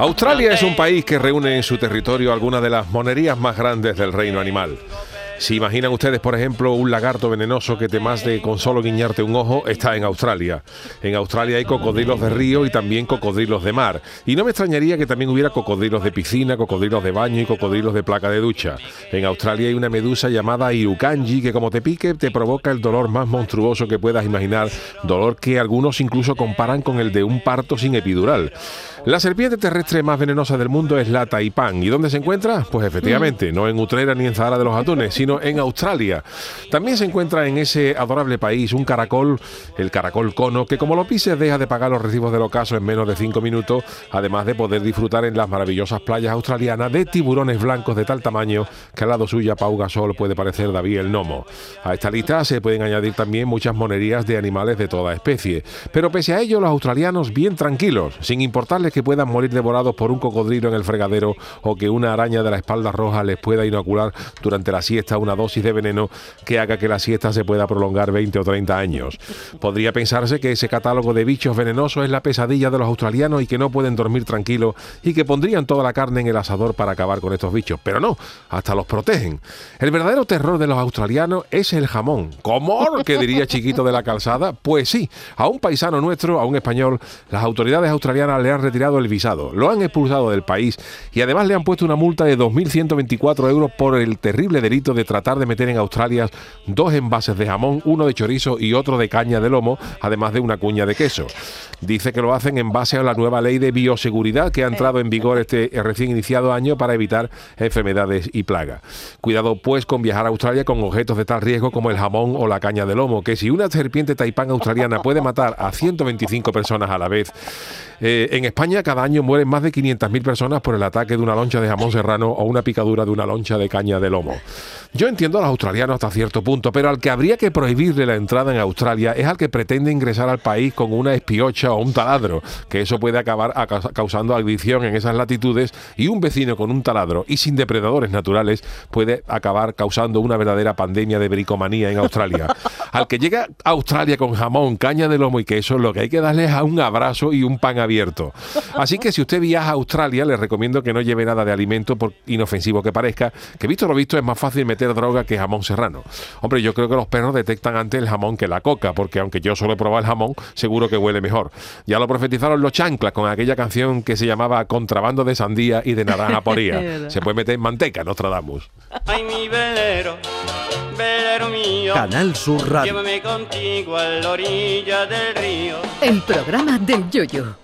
Australia es un país que reúne en su territorio algunas de las monerías más grandes del reino animal. Si imaginan ustedes, por ejemplo, un lagarto venenoso que te más de con solo guiñarte un ojo, está en Australia. En Australia hay cocodrilos de río y también cocodrilos de mar. Y no me extrañaría que también hubiera cocodrilos de piscina, cocodrilos de baño y cocodrilos de placa de ducha. En Australia hay una medusa llamada Irukanji que como te pique te provoca el dolor más monstruoso que puedas imaginar, dolor que algunos incluso comparan con el de un parto sin epidural. La serpiente terrestre más venenosa del mundo es la taipán. ¿Y dónde se encuentra? Pues efectivamente, no en Utrera ni en Zahara de los Atunes, sino en Australia. También se encuentra en ese adorable país un caracol, el caracol cono, que como lo pises deja de pagar los recibos del ocaso en menos de cinco minutos, además de poder disfrutar en las maravillosas playas australianas de tiburones blancos de tal tamaño que al lado suya Pau Gasol puede parecer David el Nomo. A esta lista se pueden añadir también muchas monerías de animales de toda especie. Pero pese a ello, los australianos bien tranquilos, sin importarles que puedan morir devorados por un cocodrilo en el fregadero o que una araña de la espalda roja les pueda inocular durante la siesta una dosis de veneno que haga que la siesta se pueda prolongar 20 o 30 años. Podría pensarse que ese catálogo de bichos venenosos es la pesadilla de los australianos y que no pueden dormir tranquilos y que pondrían toda la carne en el asador para acabar con estos bichos, pero no, hasta los protegen. El verdadero terror de los australianos es el jamón. ¿Cómo? que diría chiquito de la calzada? Pues sí, a un paisano nuestro, a un español, las autoridades australianas le han retirado el visado, lo han expulsado del país y además le han puesto una multa de 2.124 euros por el terrible delito de tratar de meter en Australia dos envases de jamón, uno de chorizo y otro de caña de lomo, además de una cuña de queso. Dice que lo hacen en base a la nueva ley de bioseguridad que ha entrado en vigor este recién iniciado año para evitar enfermedades y plagas. Cuidado pues con viajar a Australia con objetos de tal riesgo como el jamón o la caña de lomo, que si una serpiente taipán australiana puede matar a 125 personas a la vez, eh, en España cada año mueren más de 500.000 personas por el ataque de una loncha de jamón serrano o una picadura de una loncha de caña de lomo. Yo entiendo a los australianos hasta cierto punto, pero al que habría que prohibirle la entrada en Australia es al que pretende ingresar al país con una espiocha o un taladro, que eso puede acabar causando adicción en esas latitudes y un vecino con un taladro y sin depredadores naturales puede acabar causando una verdadera pandemia de bricomanía en Australia. Al que llega a Australia con jamón, caña de lomo y queso, lo que hay que darle es a un abrazo y un pan abierto. Así que si usted viaja a Australia, le recomiendo que no lleve nada de alimento, por inofensivo que parezca, que visto lo visto es más fácil meter droga que jamón serrano. Hombre, yo creo que los perros detectan antes el jamón que la coca, porque aunque yo solo he probado el jamón, seguro que huele mejor. Ya lo profetizaron los chanclas con aquella canción que se llamaba Contrabando de sandía y de naranja poría. se puede meter en manteca, Nostradamus. Ay, mi velero, velero mío. Canal Sur Radio. Llévame contigo a la orilla del río. El programa del Yoyo.